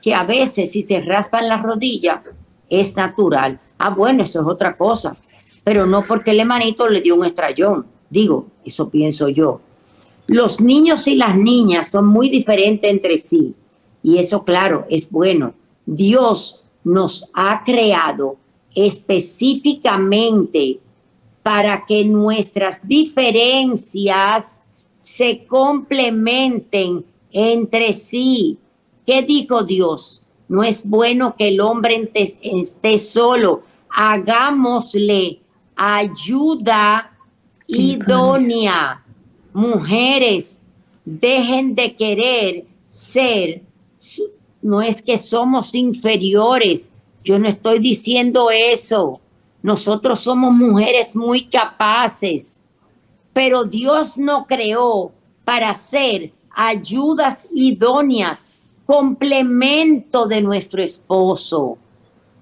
que a veces si se raspan la rodilla es natural. Ah, bueno, eso es otra cosa. Pero no porque el hermanito le dio un estrellón. Digo, eso pienso yo. Los niños y las niñas son muy diferentes entre sí. Y eso, claro, es bueno. Dios nos ha creado específicamente para que nuestras diferencias se complementen entre sí. ¿Qué dijo Dios? No es bueno que el hombre esté solo. Hagámosle ayuda idónea. Mujeres, dejen de querer ser, no es que somos inferiores. Yo no estoy diciendo eso. Nosotros somos mujeres muy capaces, pero Dios no creó para ser ayudas idóneas complemento de nuestro esposo,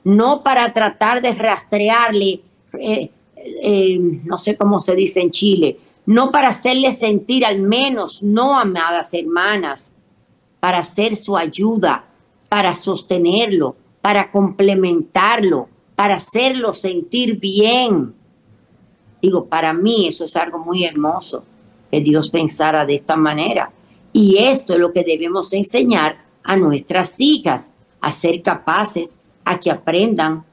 no para tratar de rastrearle, eh, eh, no sé cómo se dice en Chile, no para hacerle sentir al menos, no amadas hermanas, para ser su ayuda, para sostenerlo, para complementarlo, para hacerlo sentir bien. Digo, para mí eso es algo muy hermoso, que Dios pensara de esta manera. Y esto es lo que debemos enseñar a nuestras hijas, a ser capaces, a que aprendan,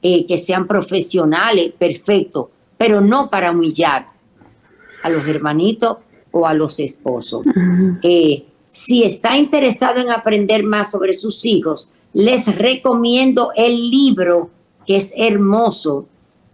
eh, que sean profesionales, perfecto, pero no para humillar a los hermanitos o a los esposos. Eh, si está interesado en aprender más sobre sus hijos, les recomiendo el libro que es hermoso,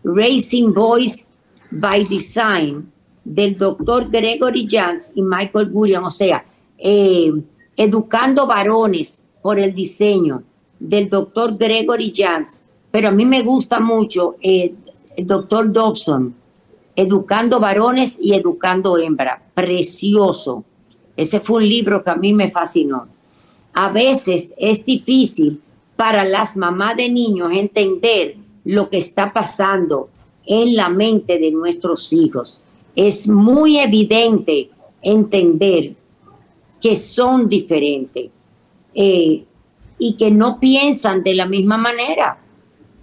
Racing Boys by Design, del doctor Gregory Jans y Michael Gurian, o sea, eh, Educando varones por el diseño del doctor Gregory Jans, pero a mí me gusta mucho eh, el doctor Dobson, Educando varones y educando hembra, precioso. Ese fue un libro que a mí me fascinó. A veces es difícil para las mamás de niños entender lo que está pasando en la mente de nuestros hijos. Es muy evidente entender que son diferentes eh, y que no piensan de la misma manera.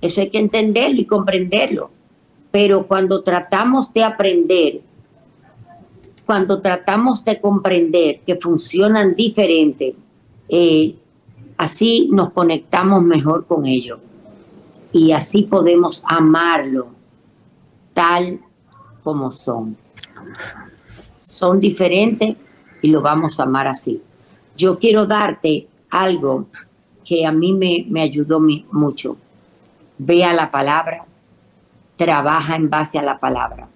Eso hay que entenderlo y comprenderlo. Pero cuando tratamos de aprender, cuando tratamos de comprender que funcionan diferente, eh, así nos conectamos mejor con ellos y así podemos amarlo tal como son. Son diferentes y lo vamos a amar así. Yo quiero darte algo que a mí me, me ayudó mucho. Vea la palabra, trabaja en base a la palabra.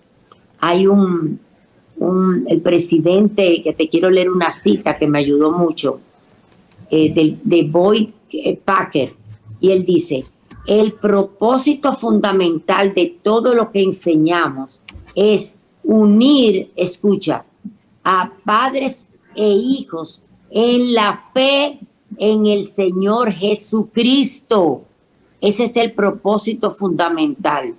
Hay un, un, el presidente, que te quiero leer una cita que me ayudó mucho, eh, de, de Boyd Packer, y él dice, el propósito fundamental de todo lo que enseñamos es unir, escucha, a padres e hijos en la fe en el Señor Jesucristo. Ese es el propósito fundamental.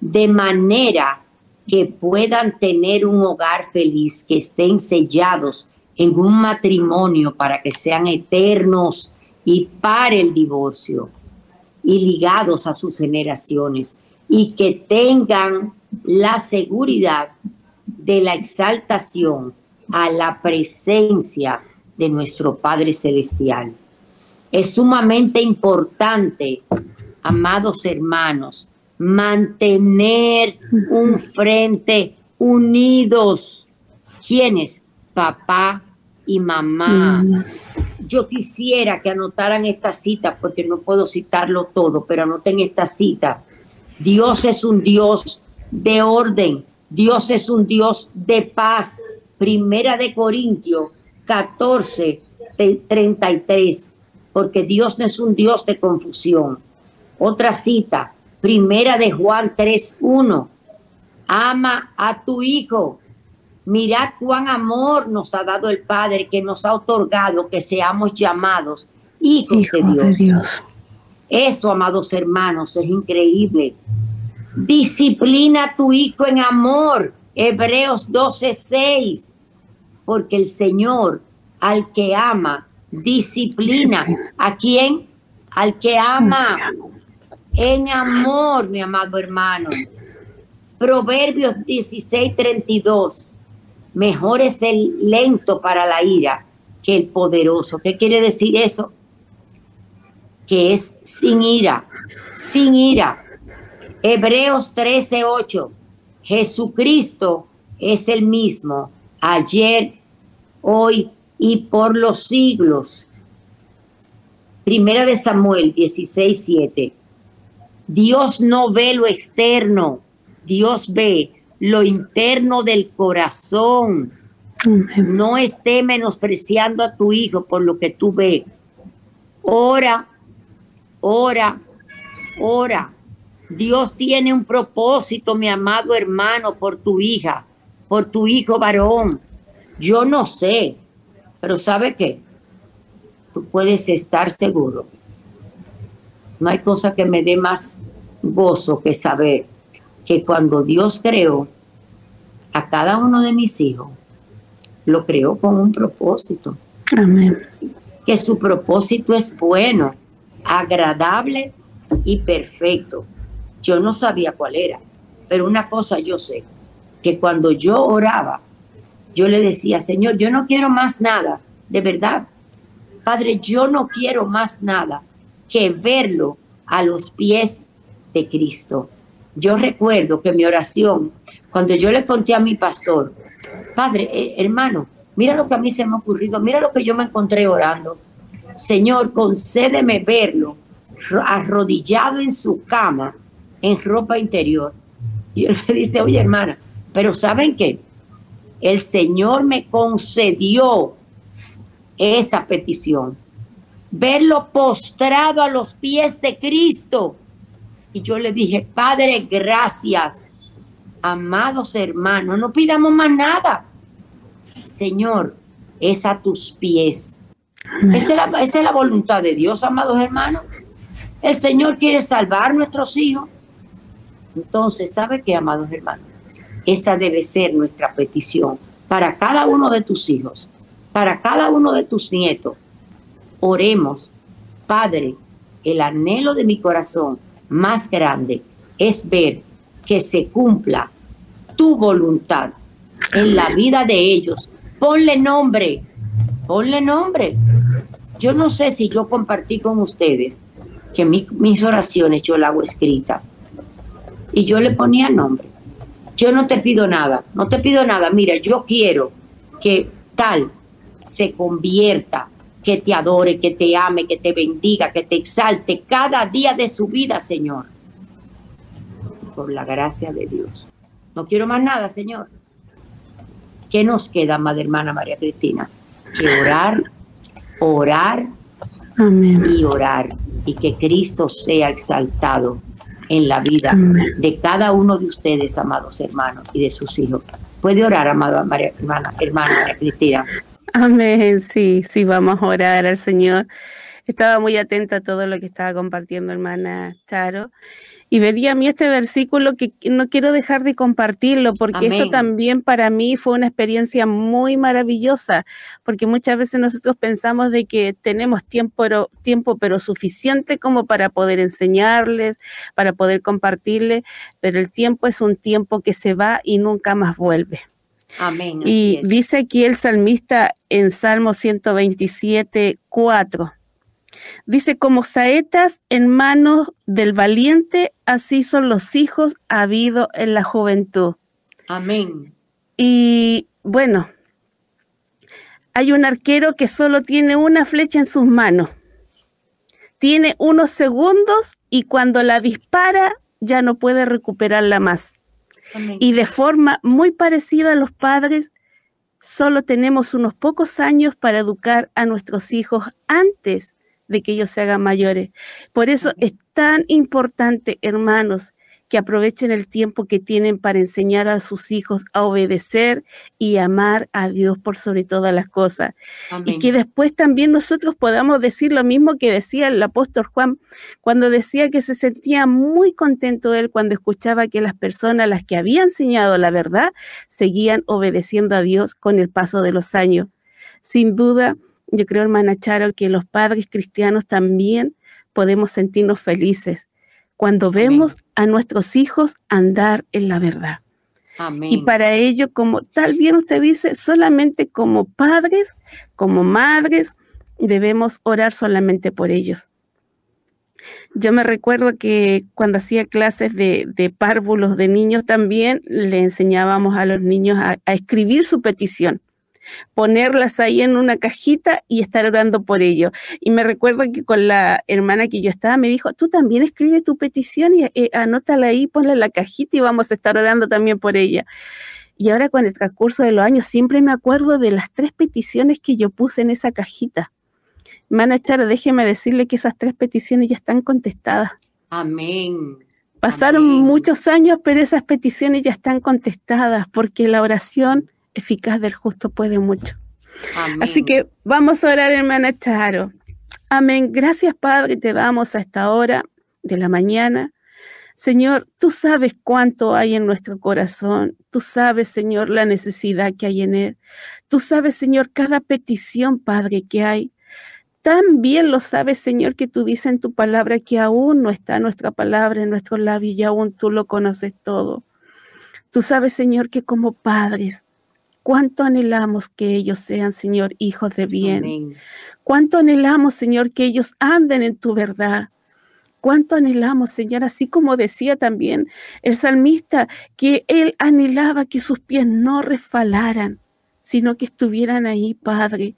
De manera que puedan tener un hogar feliz, que estén sellados en un matrimonio para que sean eternos y para el divorcio y ligados a sus generaciones y que tengan la seguridad de la exaltación a la presencia de nuestro Padre Celestial. Es sumamente importante, amados hermanos, mantener un frente unidos. ¿Quiénes? Papá y mamá. Yo quisiera que anotaran esta cita, porque no puedo citarlo todo, pero anoten esta cita. Dios es un Dios de orden, Dios es un Dios de paz. Primera de Corintios 14, 33, porque Dios no es un Dios de confusión. Otra cita, Primera de Juan 3.1. Ama a tu hijo. Mirad cuán amor nos ha dado el Padre que nos ha otorgado que seamos llamados hijos de, Dios. Eso, amados hermanos, es increíble. Disciplina a tu hijo en amor. Hebreos 12:6. Porque el Señor al que ama, disciplina. ¿A quién? Al que ama en amor, mi amado hermano. Proverbios 16, 32. Mejor es el lento para la ira que el poderoso. ¿Qué quiere decir eso? Que es sin ira, sin ira. Hebreos 13, 8. Jesucristo es el mismo ayer, hoy y por los siglos. Primera de Samuel 16, 7. Dios no ve lo externo, Dios ve lo interno del corazón. No esté menospreciando a tu hijo por lo que tú ves. Ora, ora, ora. Dios tiene un propósito, mi amado hermano, por tu hija, por tu hijo varón. Yo no sé, pero ¿sabe qué? Tú puedes estar seguro no hay cosa que me dé más gozo que saber que cuando Dios creó a cada uno de mis hijos, lo creó con un propósito. Amén. Que su propósito es bueno, agradable y perfecto. Yo no sabía cuál era, pero una cosa yo sé, que cuando yo oraba, yo le decía, Señor, yo no quiero más nada, de verdad. Padre, yo no quiero más nada que verlo a los pies de Cristo. Yo recuerdo que mi oración, cuando yo le conté a mi pastor, Padre, eh, hermano, mira lo que a mí se me ha ocurrido, mira lo que yo me encontré orando. Señor, concédeme verlo arrodillado en su cama, en ropa interior. Y él le dice, oye hermana, pero ¿saben qué? El Señor me concedió esa petición verlo postrado a los pies de Cristo. Y yo le dije, Padre, gracias. Amados hermanos, no pidamos más nada. Señor, es a tus pies. Esa es, la, la voluntad de Dios, amados hermanos. El Señor quiere salvar nuestros hijos. Entonces, ¿sabe qué, amados hermanos? Esa debe ser nuestra petición para cada uno de tus hijos para cada uno de tus nietos. Oremos, Padre, el anhelo de mi corazón más grande es ver que se cumpla tu voluntad en la vida de ellos. Ponle nombre, ponle nombre. Yo no sé si yo compartí con ustedes que mis oraciones yo las hago escrita y yo le ponía nombre. Yo no te pido nada, no te pido nada. Mira, yo quiero que tal se convierta, que te adore, que te ame, que te bendiga, que te exalte cada día de su vida, Señor. Por la gracia de Dios. No quiero más nada, Señor. ¿Qué nos queda, Madre Hermana María Cristina? Que orar, orar y orar. Y que Cristo sea exaltado en la vida de cada uno de ustedes, amados hermanos, y de sus hijos. Puede orar, amada María, hermana, hermana María Cristina. Amén, sí, sí, vamos a orar al Señor. Estaba muy atenta a todo lo que estaba compartiendo hermana Charo. Y vería a mí este versículo que no quiero dejar de compartirlo, porque esto también para mí fue una experiencia muy maravillosa, porque muchas veces nosotros pensamos de que tenemos tiempo pero, tiempo, pero suficiente como para poder enseñarles, para poder compartirles, pero el tiempo es un tiempo que se va y nunca más vuelve. Amén. Y dice aquí el salmista en Salmo 127, 4 Dice, como saetas en manos del valiente, así son los hijos habido en la juventud. Amén. Y bueno, hay un arquero que solo tiene una flecha en sus manos. Tiene unos segundos y cuando la dispara ya no puede recuperarla más. Y de forma muy parecida a los padres, solo tenemos unos pocos años para educar a nuestros hijos antes de que ellos se hagan mayores. Por eso es tan importante, hermanos, que aprovechen el tiempo que tienen para enseñar a sus hijos a obedecer y amar a Dios por sobre todas las cosas. Y que después también nosotros podamos decir lo mismo que decía el apóstol Juan cuando decía que se sentía muy contento él cuando escuchaba que las personas las que había enseñado la verdad seguían obedeciendo a Dios con el paso de los años. Sin duda, yo creo, hermana Charo, que los padres cristianos también podemos sentirnos felices cuando vemos a nuestros hijos andar en la verdad. Y para ello, como tal bien usted dice, solamente como padres, como madres, debemos orar solamente por ellos. Yo me recuerdo que cuando hacía clases de, párvulos de niños también le enseñábamos a los niños a escribir su petición ponerlas ahí en una cajita y estar orando por ello. Y me recuerdo que con la hermana que yo estaba me dijo, tú también escribe tu petición y eh, anótala ahí, ponla en la cajita y vamos a estar orando también por ella. Y ahora con el transcurso de los años siempre me acuerdo de las tres peticiones que yo puse en esa cajita. Mana Chara, déjeme decirle que esas tres peticiones ya están contestadas. Amén. Pasaron muchos años, pero esas peticiones ya están contestadas porque la oración eficaz del justo puede mucho. Así que vamos a orar, hermana Charo. Amén. Gracias, Padre, te damos a esta hora de la mañana. Señor, tú sabes cuánto hay en nuestro corazón. Tú sabes, Señor, la necesidad que hay en él. Tú sabes, Señor, cada petición, Padre, que hay. También lo sabes, Señor, que tú dices en tu palabra que aún no está nuestra palabra en nuestros labios y aún tú lo conoces todo. Tú sabes, Señor, que como padres Cuánto anhelamos que ellos sean, Señor, hijos de bien. Cuánto anhelamos, Señor, que ellos anden en tu verdad. Cuánto anhelamos, Señor, así como decía también el salmista, que él anhelaba que sus pies no resfalaran, sino que estuvieran ahí, Padre.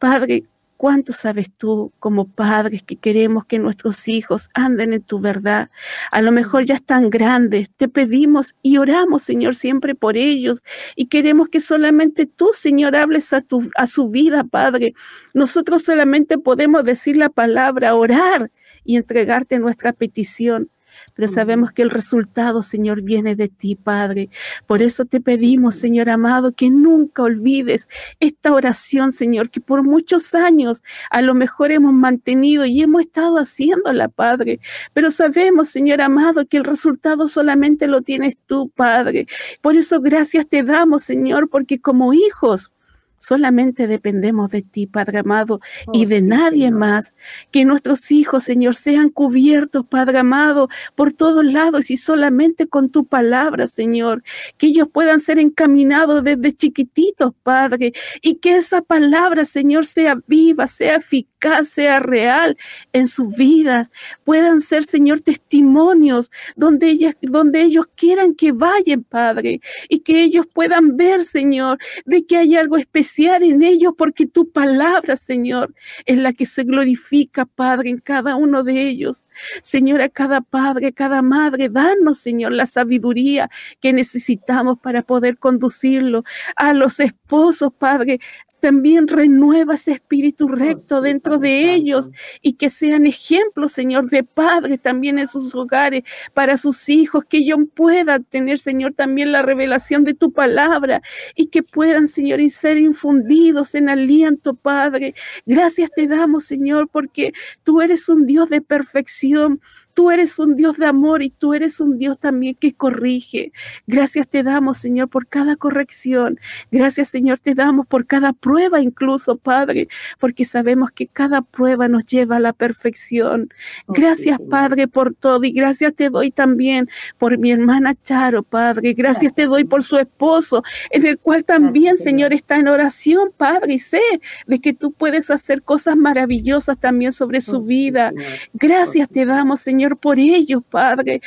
Padre, ¿Cuánto sabes tú como padres que queremos que nuestros hijos anden en tu verdad? A lo mejor ya están grandes. Te pedimos y oramos, Señor, siempre por ellos. Y queremos que solamente tú, Señor, hables a, a su vida, Padre. Nosotros solamente podemos decir la palabra, orar y entregarte nuestra petición pero sabemos que el resultado, Señor, viene de ti, Padre. Por eso te pedimos, Señor amado, que nunca olvides esta oración, Señor, que por muchos años a lo mejor hemos mantenido y hemos estado haciéndola, Padre. Pero sabemos, Señor amado, que el resultado solamente lo tienes tú, Padre. Por eso gracias te damos, Señor, porque como hijos, Solamente dependemos de ti, Padre amado, y oh, de nadie más. Que nuestros hijos, Señor, sean cubiertos, Padre amado, por todos lados y solamente con tu palabra, Señor. Que ellos puedan ser encaminados desde chiquititos, Padre, y que esa palabra, Señor, sea viva, sea eficaz, sea real en sus vidas. Puedan ser, Señor, testimonios donde, ellas, donde ellos quieran que vayan, Padre, y que ellos puedan ver, Señor, de que hay algo especial en ellos porque tu palabra, Señor, es la que se glorifica, Padre, en cada uno de ellos. Señor, a cada padre, a cada madre, danos, Señor, la sabiduría que necesitamos para poder conducirlo. A los esposos, Padre, también renueva ese espíritu oh, recto dentro de ellos y que sean ejemplos, Señor, de padres también en sus hogares, para sus hijos, que ellos puedan tener, Señor, también la revelación de tu palabra y que puedan, Señor, y ser infundidos en aliento, Padre. Gracias te damos, Señor, porque tú eres un Dios de perfección. Tú eres un Dios de amor y tú eres un Dios también que corrige. Gracias te damos, Señor, por cada corrección. Gracias, Señor, te damos por cada prueba incluso, Padre, porque sabemos que cada prueba nos lleva a la perfección. Oh, gracias, Padre, por todo y gracias te doy también por mi hermana Charo, Padre. Gracias, te doy por su esposo, en el cual también, Señor, está en oración, Padre, y sé de que tú puedes hacer cosas maravillosas también sobre su oh, vida. Gracias te damos, Señor por ellos, Padre.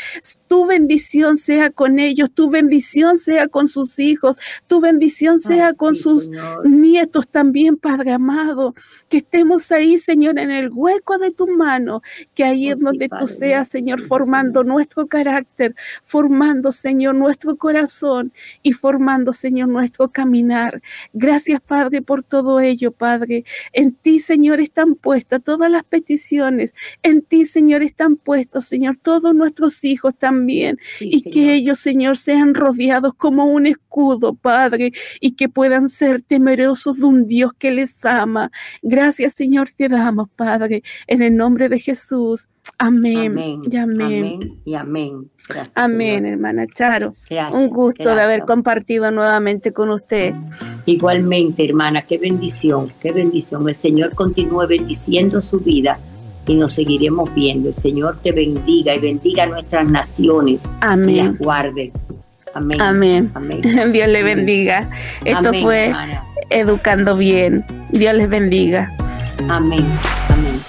Tu bendición sea con ellos, tu bendición sea con sus hijos, tu bendición sea con sus nietos también, Padre amado. Que estemos ahí, Señor, en el hueco de tu mano, que ahí oh, es donde tú seas, Señor, formando nuestro carácter, formando, Señor, nuestro corazón y formando, Señor, nuestro caminar. Gracias, Padre, por todo ello, Padre. En ti, Señor, están puestas todas las peticiones. En ti, Señor, están puestas Señor, todos nuestros hijos también, y que ellos, Señor, sean rodeados como un escudo, Padre, y que puedan ser temerosos de un Dios que les ama. Gracias, Señor, te damos, Padre, en el nombre de Jesús. Amén. amén. Y amén. Y amén. Gracias, amén, hermana Charo. un gusto de haber compartido nuevamente con usted. Igualmente, hermana, qué bendición, qué bendición. El Señor continúe bendiciendo su vida y nos seguiremos viendo. El Señor te bendiga y bendiga a nuestras naciones. Amén. Y las guarde. Amén. Amén. Dios le bendiga. Esto fue Educando Bien. Dios les bendiga. Amén. Amén.